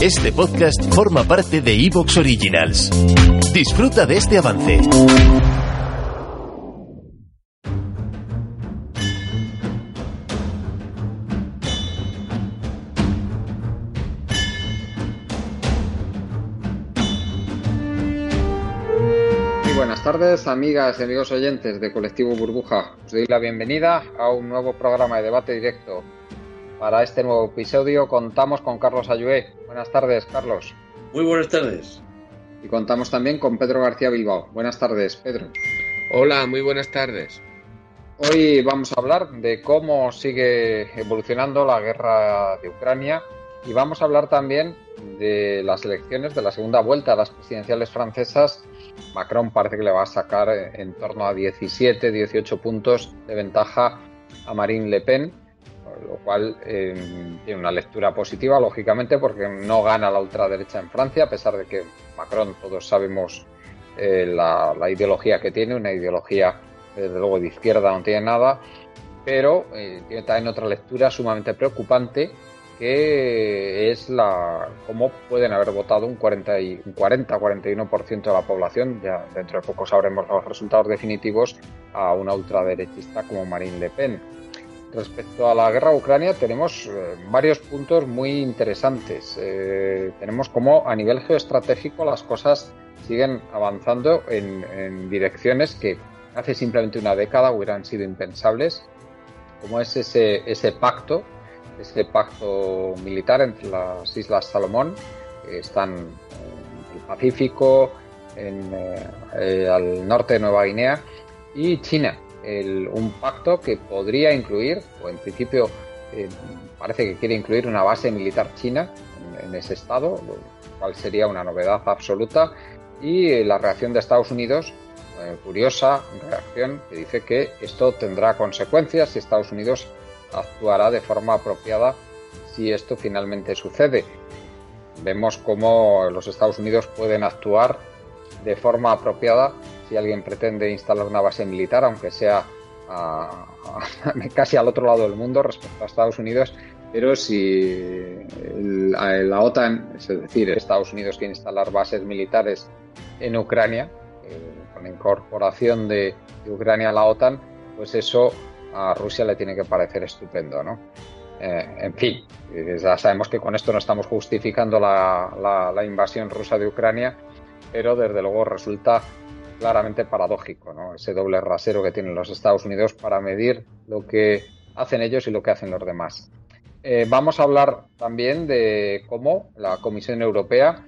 Este podcast forma parte de Evox Originals. Disfruta de este avance. Buenas tardes, amigas y amigos oyentes de Colectivo Burbuja. Os doy la bienvenida a un nuevo programa de debate directo. Para este nuevo episodio contamos con Carlos Ayué. Buenas tardes, Carlos. Muy buenas tardes. Y contamos también con Pedro García Bilbao. Buenas tardes, Pedro. Hola, muy buenas tardes. Hoy vamos a hablar de cómo sigue evolucionando la guerra de Ucrania y vamos a hablar también de las elecciones de la segunda vuelta a las presidenciales francesas. Macron parece que le va a sacar en torno a 17, 18 puntos de ventaja a Marine Le Pen, lo cual eh, tiene una lectura positiva, lógicamente, porque no gana la ultraderecha en Francia, a pesar de que Macron, todos sabemos eh, la, ideología que tiene, una ideología, desde luego, de izquierda no tiene nada, pero eh, tiene también otra lectura sumamente preocupante, que es la cómo pueden haber votado un 40 y, un 40-41% de la población, ya dentro de poco sabremos los resultados definitivos, a una ultraderechista como Marine Le Pen. Respecto a la guerra Ucrania tenemos eh, varios puntos muy interesantes. Eh, tenemos como a nivel geoestratégico las cosas siguen avanzando en, direcciones que hace simplemente una década hubieran sido impensables, como es ese, ese pacto, ese pacto militar entre las Islas Salomón, que están en el Pacífico, en, eh, al norte de Nueva Guinea, y China, el, un pacto que podría incluir, o en principio eh, parece que quiere incluir una base militar china en, ese estado, cual sería una novedad absoluta, y la reacción de Estados Unidos, eh, curiosa reacción, que dice que esto tendrá consecuencias y Estados Unidos actuará de forma apropiada si esto finalmente sucede. Vemos cómo los Estados Unidos pueden actuar de forma apropiada si alguien pretende instalar una base militar, aunque sea casi al otro lado del mundo respecto a Estados Unidos, pero si la OTAN, es decir, Estados Unidos quiere instalar bases militares en Ucrania, eh, con la incorporación de, Ucrania a la OTAN, pues eso a Rusia le tiene que parecer estupendo, ¿no? Eh, en fin, ya sabemos que con esto no estamos justificando la invasión rusa de Ucrania, pero desde luego resulta claramente paradójico, ¿no? Ese doble rasero que tienen los Estados Unidos para medir lo que hacen ellos y lo que hacen los demás. Eh, vamos a hablar también de cómo la Comisión Europea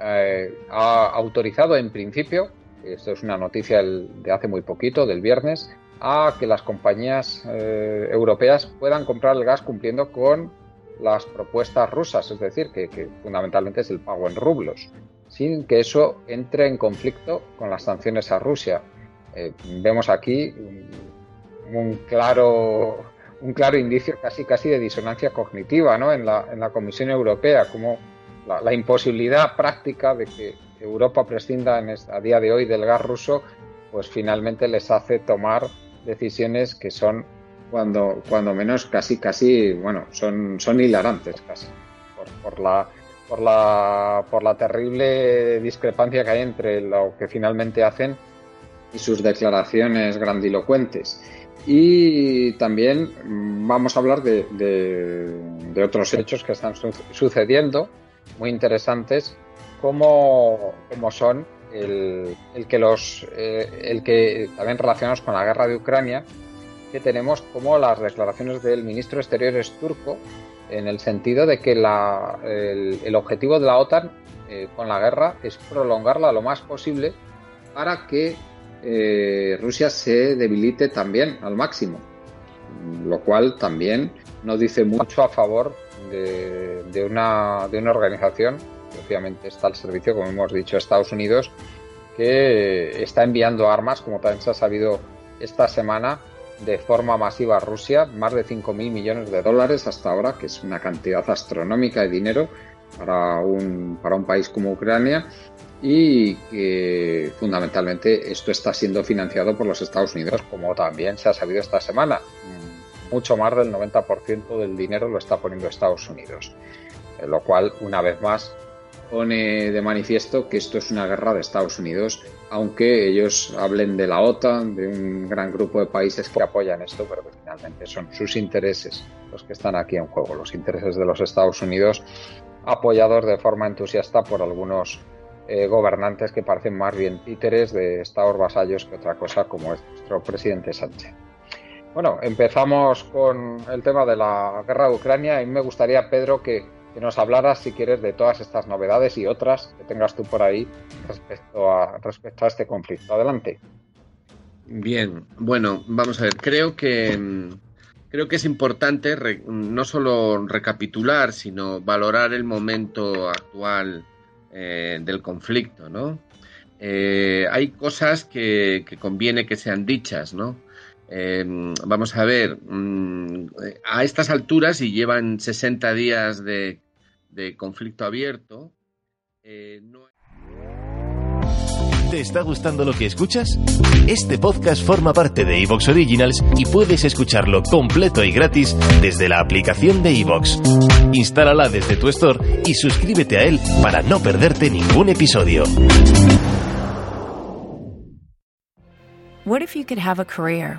eh, ha autorizado en principio, esto es una noticia de hace muy poquito, del viernes, a que las compañías eh, europeas puedan comprar el gas cumpliendo con las propuestas rusas, es decir, que, que fundamentalmente es el pago en rublos sin que eso entre en conflicto con las sanciones a Rusia. Eh, vemos aquí un, claro, un claro indicio casi, casi de disonancia cognitiva ¿no? en, la, en la Comisión Europea, como la, imposibilidad práctica de que Europa prescinda en a día de hoy del gas ruso, pues finalmente les hace tomar decisiones que son cuando, cuando menos casi, casi, bueno, son, son hilarantes casi, por la por la, por la terrible discrepancia que hay entre lo que finalmente hacen y sus declaraciones grandilocuentes. Y también vamos a hablar de, de, otros hechos que están su sucediendo, muy interesantes, como, como son el, el, que los eh, el que también relacionados con la guerra de Ucrania, que tenemos como las declaraciones del ministro de Exteriores turco en el sentido de que la, el, objetivo de la OTAN eh, con la guerra es prolongarla lo más posible para que eh, Rusia se debilite también al máximo, lo cual también no dice mucho a favor de, una, de una organización, que obviamente está al servicio, como hemos dicho, de Estados Unidos, que está enviando armas, como también se ha sabido esta semana, de forma masiva Rusia, más de 5.000 millones de dólares hasta ahora, que es una cantidad astronómica de dinero para un, para un país como Ucrania y que fundamentalmente esto está siendo financiado por los Estados Unidos, como también se ha sabido esta semana. Mucho más del 90% del dinero lo está poniendo Estados Unidos, lo cual, una vez más, pone de manifiesto que esto es una guerra de Estados Unidos, aunque ellos hablen de la OTAN, de un gran grupo de países que apoyan esto, pero que finalmente son sus intereses los que están aquí en juego, los intereses de los Estados Unidos, apoyados de forma entusiasta por algunos eh, gobernantes que parecen más bien títeres de estados vasallos que otra cosa, como es nuestro presidente Sánchez. Bueno, empezamos con el tema de la guerra de Ucrania y me gustaría, Pedro, que que nos hablaras, si quieres, de todas estas novedades y otras que tengas tú por ahí respecto a, respecto a este conflicto. Adelante. Bien, bueno, vamos a ver. Creo que creo que es importante no solo recapitular, sino valorar el momento actual eh, del conflicto, ¿no? Eh, hay cosas que, conviene que sean dichas, ¿no? Eh, vamos a ver, mm, a estas alturas y llevan 60 días de, conflicto abierto, eh, ¿Te está gustando lo que escuchas? Este podcast forma parte de Evox Originals y puedes escucharlo completo y gratis desde la aplicación de Evox. Instálala desde tu store y suscríbete a él para no perderte ningún episodio. What if you could have a career